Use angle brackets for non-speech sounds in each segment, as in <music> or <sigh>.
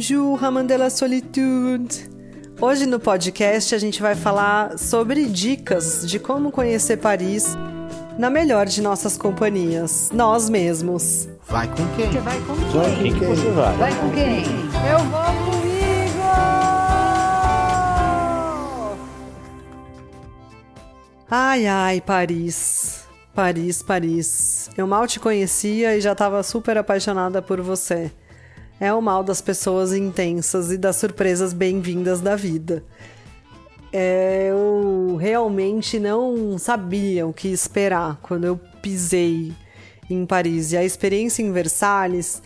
Bonjour, Raman de la Solitude. Hoje no podcast a gente vai falar sobre dicas de como conhecer Paris na melhor de nossas companhias, nós mesmos. Vai com quem? Você vai com quem? Vai com quem que você vai? Vai com quem? Eu vou comigo! Ai, ai, Paris. Paris, Paris. Eu mal te conhecia e já estava super apaixonada por você. É o mal das pessoas intensas e das surpresas bem-vindas da vida. É, eu realmente não sabia o que esperar quando eu pisei em Paris. E a experiência em Versalhes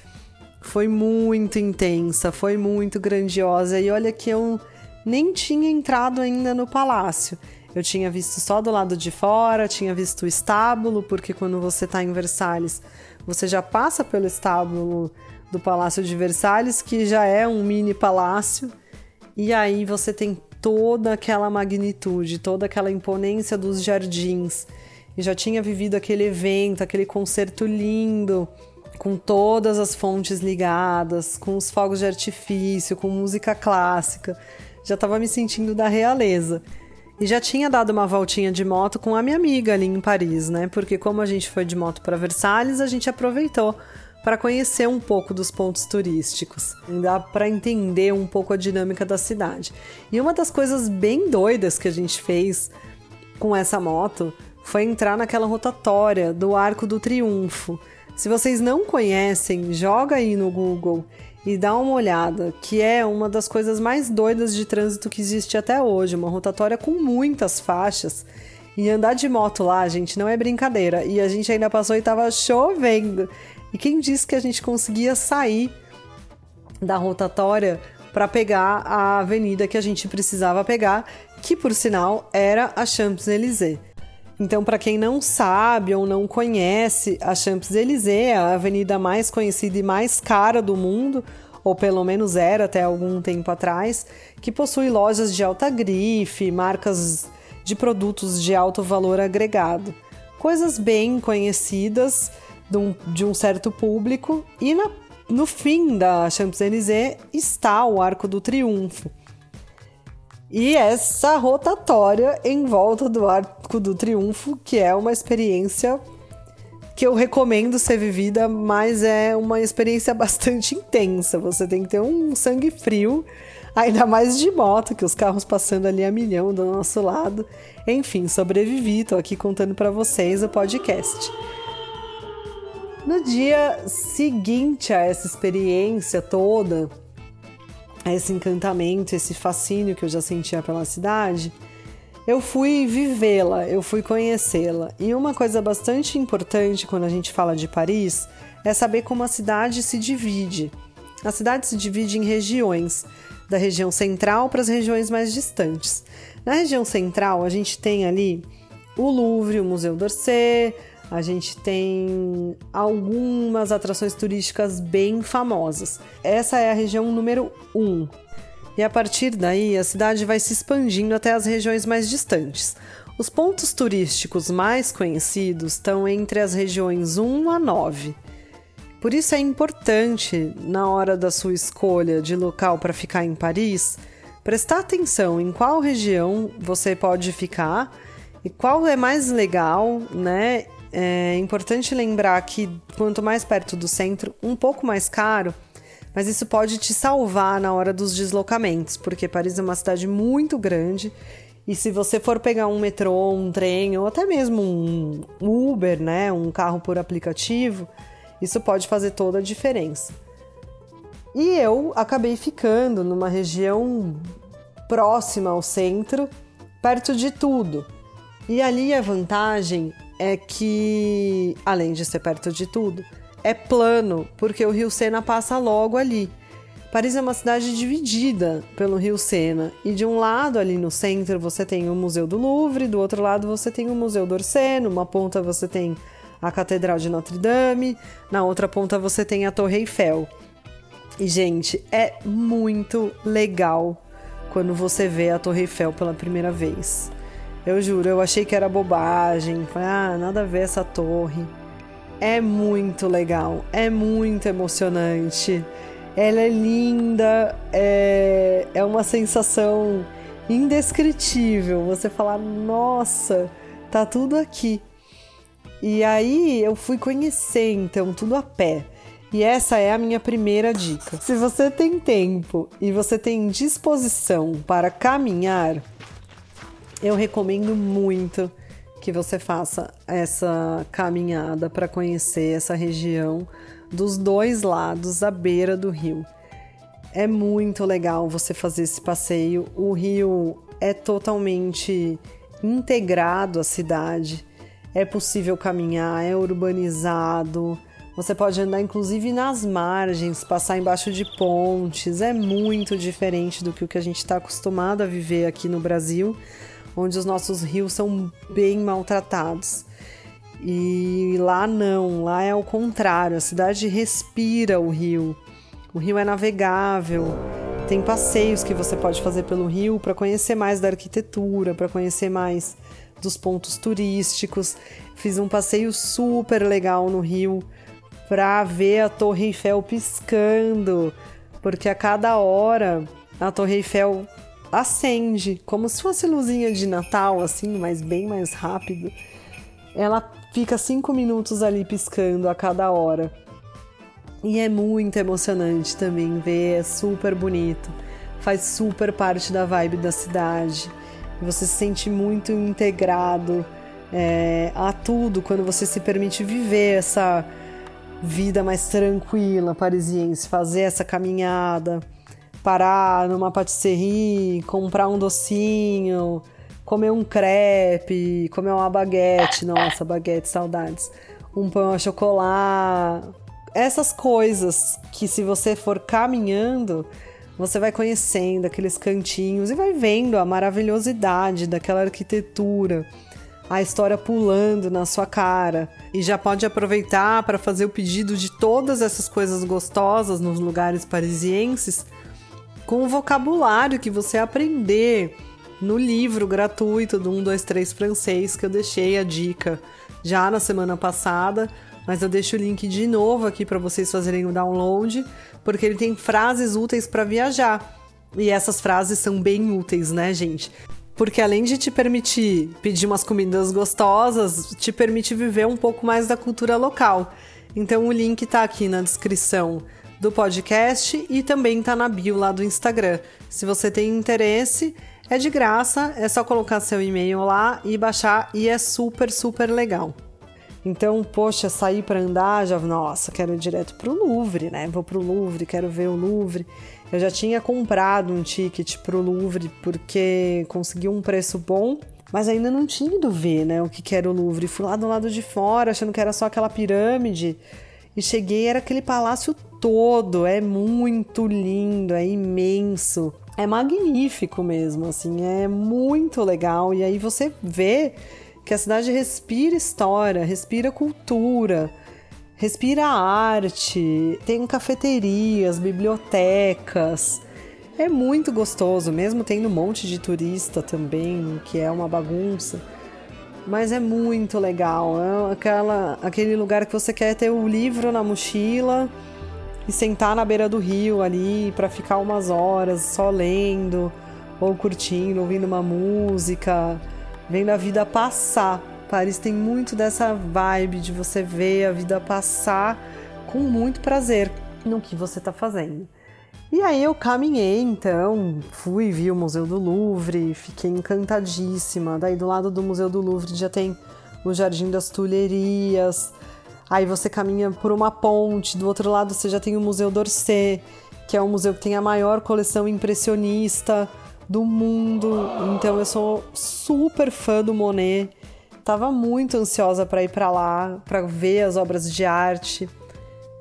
foi muito intensa, foi muito grandiosa. E olha que eu nem tinha entrado ainda no palácio. Eu tinha visto só do lado de fora, tinha visto o estábulo, porque quando você está em Versalhes, você já passa pelo estábulo do Palácio de Versalhes, que já é um mini palácio, e aí você tem toda aquela magnitude, toda aquela imponência dos jardins. E já tinha vivido aquele evento, aquele concerto lindo, com todas as fontes ligadas, com os fogos de artifício, com música clássica. Já estava me sentindo da realeza. E já tinha dado uma voltinha de moto com a minha amiga ali em Paris, né? Porque como a gente foi de moto para Versalhes, a gente aproveitou para conhecer um pouco dos pontos turísticos, dá para entender um pouco a dinâmica da cidade. E uma das coisas bem doidas que a gente fez com essa moto foi entrar naquela rotatória do Arco do Triunfo. Se vocês não conhecem, joga aí no Google e dá uma olhada, que é uma das coisas mais doidas de trânsito que existe até hoje, uma rotatória com muitas faixas. E andar de moto lá, gente, não é brincadeira. E a gente ainda passou e tava chovendo. E quem disse que a gente conseguia sair da rotatória para pegar a avenida que a gente precisava pegar, que por sinal era a Champs-Élysées. Então, para quem não sabe ou não conhece, a Champs-Élysées é a avenida mais conhecida e mais cara do mundo, ou pelo menos era até algum tempo atrás, que possui lojas de alta grife, marcas de produtos de alto valor agregado. Coisas bem conhecidas de um, de um certo público, e na, no fim da Champs-Élysées está o Arco do Triunfo. E essa rotatória em volta do Arco do Triunfo, que é uma experiência que eu recomendo ser vivida, mas é uma experiência <laughs> bastante intensa. Você tem que ter um sangue frio, ainda mais de moto, que os carros passando ali a milhão do nosso lado. Enfim, sobrevivi, tô aqui contando para vocês o podcast. No dia seguinte a essa experiência toda, a esse encantamento, esse fascínio que eu já sentia pela cidade, eu fui vivê-la, eu fui conhecê-la. E uma coisa bastante importante quando a gente fala de Paris é saber como a cidade se divide. A cidade se divide em regiões, da região central para as regiões mais distantes. Na região central, a gente tem ali o Louvre, o Museu d'Orsay, a gente tem algumas atrações turísticas bem famosas. Essa é a região número 1. Um. E a partir daí, a cidade vai se expandindo até as regiões mais distantes. Os pontos turísticos mais conhecidos estão entre as regiões 1 a 9. Por isso é importante, na hora da sua escolha de local para ficar em Paris, prestar atenção em qual região você pode ficar e qual é mais legal, né? É importante lembrar que quanto mais perto do centro, um pouco mais caro, mas isso pode te salvar na hora dos deslocamentos, porque Paris é uma cidade muito grande e se você for pegar um metrô, um trem ou até mesmo um Uber, né, um carro por aplicativo, isso pode fazer toda a diferença. E eu acabei ficando numa região próxima ao centro, perto de tudo. E ali a vantagem é que, além de ser perto de tudo, é plano, porque o Rio Sena passa logo ali. Paris é uma cidade dividida pelo Rio Sena, e de um lado, ali no centro, você tem o Museu do Louvre, do outro lado, você tem o Museu d'Orsay, numa ponta você tem a Catedral de Notre Dame, na outra ponta você tem a Torre Eiffel. E, gente, é muito legal quando você vê a Torre Eiffel pela primeira vez. Eu juro, eu achei que era bobagem. Falei, ah, nada a ver essa torre. É muito legal, é muito emocionante. Ela é linda, é, é uma sensação indescritível. Você falar, nossa, tá tudo aqui. E aí eu fui conhecer, então, tudo a pé. E essa é a minha primeira dica. Se você tem tempo e você tem disposição para caminhar, eu recomendo muito que você faça essa caminhada para conhecer essa região dos dois lados, à beira do rio. É muito legal você fazer esse passeio. O rio é totalmente integrado à cidade. É possível caminhar, é urbanizado. Você pode andar inclusive nas margens, passar embaixo de pontes. É muito diferente do que o que a gente está acostumado a viver aqui no Brasil onde os nossos rios são bem maltratados. E lá não, lá é o contrário, a cidade respira o rio. O rio é navegável, tem passeios que você pode fazer pelo rio para conhecer mais da arquitetura, para conhecer mais dos pontos turísticos. Fiz um passeio super legal no rio para ver a Torre Eiffel piscando, porque a cada hora a Torre Eiffel acende, como se fosse luzinha de Natal, assim, mas bem mais rápido. Ela fica cinco minutos ali piscando a cada hora. E é muito emocionante também ver, é super bonito. Faz super parte da vibe da cidade. Você se sente muito integrado é, a tudo quando você se permite viver essa vida mais tranquila parisiense, fazer essa caminhada parar numa patisserie, comprar um docinho, comer um crepe, comer uma baguete, nossa, baguete, saudades. Um pão a chocolate. Essas coisas que se você for caminhando, você vai conhecendo aqueles cantinhos e vai vendo a maravilhosidade daquela arquitetura, a história pulando na sua cara. E já pode aproveitar para fazer o pedido de todas essas coisas gostosas nos lugares parisienses com o vocabulário que você aprender no livro gratuito do 1, 2, 3 francês que eu deixei a dica já na semana passada, mas eu deixo o link de novo aqui para vocês fazerem o download, porque ele tem frases úteis para viajar. E essas frases são bem úteis, né, gente? Porque além de te permitir pedir umas comidas gostosas, te permite viver um pouco mais da cultura local. Então o link tá aqui na descrição do podcast e também tá na bio lá do Instagram. Se você tem interesse, é de graça, é só colocar seu e-mail lá e baixar e é super, super legal. Então, poxa, sair para andar, já, nossa, quero ir direto pro Louvre, né? Vou pro Louvre, quero ver o Louvre. Eu já tinha comprado um ticket pro Louvre porque consegui um preço bom, mas ainda não tinha ido ver, né, o que, era o Louvre. Fui lá do lado de fora, achando que era só aquela pirâmide. E cheguei, era aquele palácio todo, é muito lindo, é imenso. É magnífico mesmo, assim, é muito legal. E aí você vê que a cidade respira história, respira cultura, respira arte, tem cafeterias, bibliotecas. É muito gostoso, mesmo tendo um monte de turista também, que é uma bagunça. Mas é muito legal. É aquela, aquele lugar que você quer ter o livro na mochila e sentar na beira do rio ali para ficar umas horas só lendo ou curtindo, ouvindo uma música, vendo a vida passar. Paris tem muito dessa vibe de você ver a vida passar com muito prazer no que você está fazendo. E aí eu caminhei, então, fui, vi o Museu do Louvre, fiquei encantadíssima. Daí do lado do Museu do Louvre já tem o Jardim das Tulherias. Aí você caminha por uma ponte, do outro lado você já tem o Museu d'Orsay, que é um museu que tem a maior coleção impressionista do mundo. Então eu sou super fã do Monet. Tava muito ansiosa para ir para lá, para ver as obras de arte.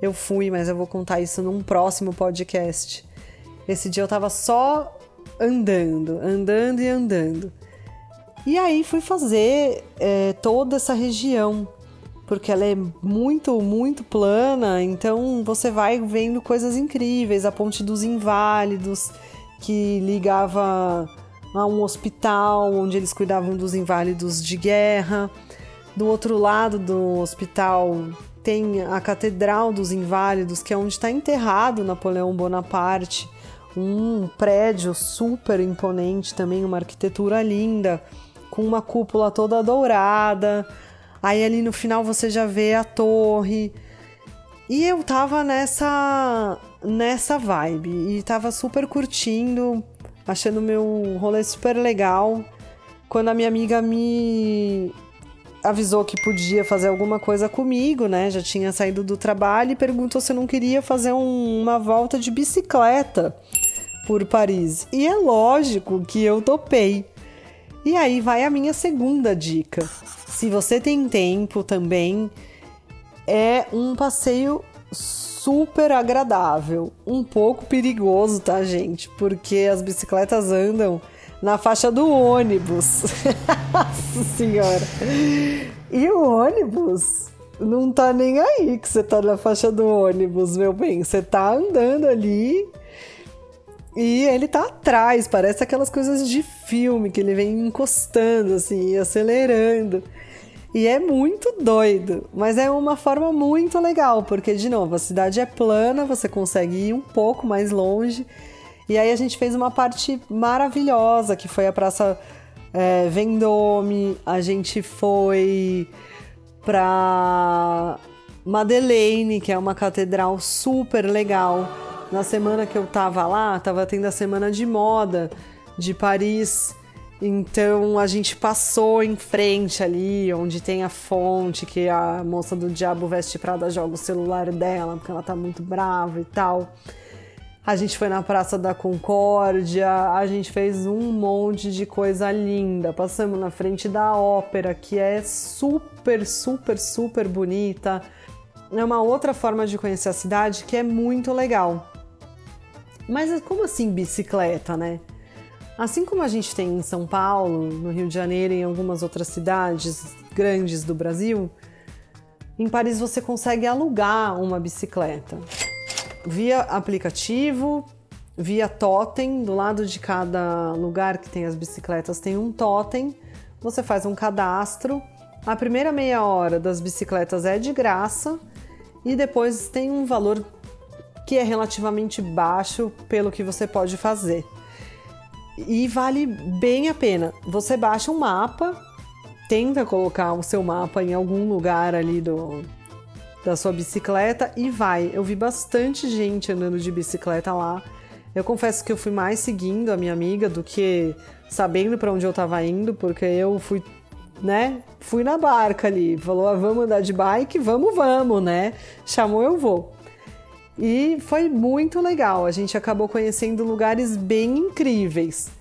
Eu fui, mas eu vou contar isso num próximo podcast. Esse dia eu tava só andando, andando e andando. E aí fui fazer é, toda essa região, porque ela é muito, muito plana, então você vai vendo coisas incríveis. A Ponte dos Inválidos, que ligava a um hospital onde eles cuidavam dos inválidos de guerra. Do outro lado do hospital tem a Catedral dos Inválidos, que é onde está enterrado Napoleão Bonaparte. Um prédio super imponente também, uma arquitetura linda, com uma cúpula toda dourada. Aí ali no final você já vê a torre. E eu tava nessa nessa vibe e tava super curtindo, achando meu rolê super legal. Quando a minha amiga me avisou que podia fazer alguma coisa comigo, né? Já tinha saído do trabalho e perguntou se eu não queria fazer um, uma volta de bicicleta por Paris. E é lógico que eu topei. E aí vai a minha segunda dica. Se você tem tempo também, é um passeio super agradável, um pouco perigoso, tá, gente? Porque as bicicletas andam na faixa do ônibus. <laughs> Nossa senhora. E o ônibus não tá nem aí que você tá na faixa do ônibus, meu bem. Você tá andando ali e ele tá atrás, parece aquelas coisas de filme que ele vem encostando assim, acelerando. E é muito doido, mas é uma forma muito legal, porque de novo, a cidade é plana, você consegue ir um pouco mais longe e aí a gente fez uma parte maravilhosa, que foi a Praça é, Vendôme, a gente foi pra Madeleine, que é uma catedral super legal. Na semana que eu tava lá, tava tendo a semana de moda de Paris. Então a gente passou em frente ali, onde tem a fonte que a moça do Diabo Veste Prada joga o celular dela, porque ela tá muito brava e tal. A gente foi na Praça da Concórdia, a gente fez um monte de coisa linda. Passamos na frente da ópera, que é super, super, super bonita. É uma outra forma de conhecer a cidade que é muito legal. Mas como assim bicicleta, né? Assim como a gente tem em São Paulo, no Rio de Janeiro e em algumas outras cidades grandes do Brasil, em Paris você consegue alugar uma bicicleta via aplicativo, via totem. Do lado de cada lugar que tem as bicicletas tem um totem. Você faz um cadastro. A primeira meia hora das bicicletas é de graça e depois tem um valor que é relativamente baixo pelo que você pode fazer. E vale bem a pena. Você baixa um mapa, tenta colocar o seu mapa em algum lugar ali do, da sua bicicleta e vai. Eu vi bastante gente andando de bicicleta lá. Eu confesso que eu fui mais seguindo a minha amiga do que sabendo para onde eu estava indo, porque eu fui, né? Fui na barca ali, falou: ah, "Vamos andar de bike, vamos, vamos", né? Chamou, eu vou. E foi muito legal. A gente acabou conhecendo lugares bem incríveis.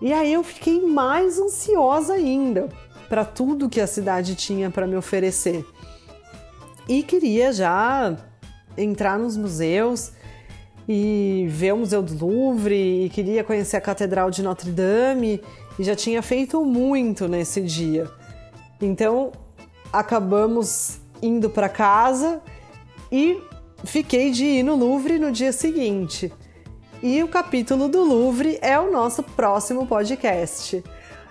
E aí eu fiquei mais ansiosa ainda para tudo que a cidade tinha para me oferecer e queria já entrar nos museus e ver o Museu do Louvre e queria conhecer a Catedral de Notre Dame e já tinha feito muito nesse dia. Então acabamos indo para casa e fiquei de ir no Louvre no dia seguinte. E o capítulo do Louvre é o nosso próximo podcast.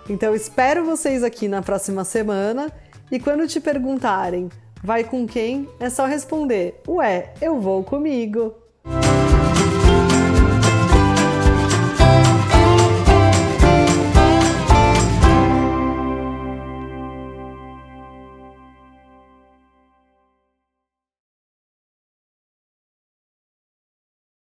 Então espero vocês aqui na próxima semana e quando te perguntarem Vai com quem? É só responder: Ué, eu vou comigo.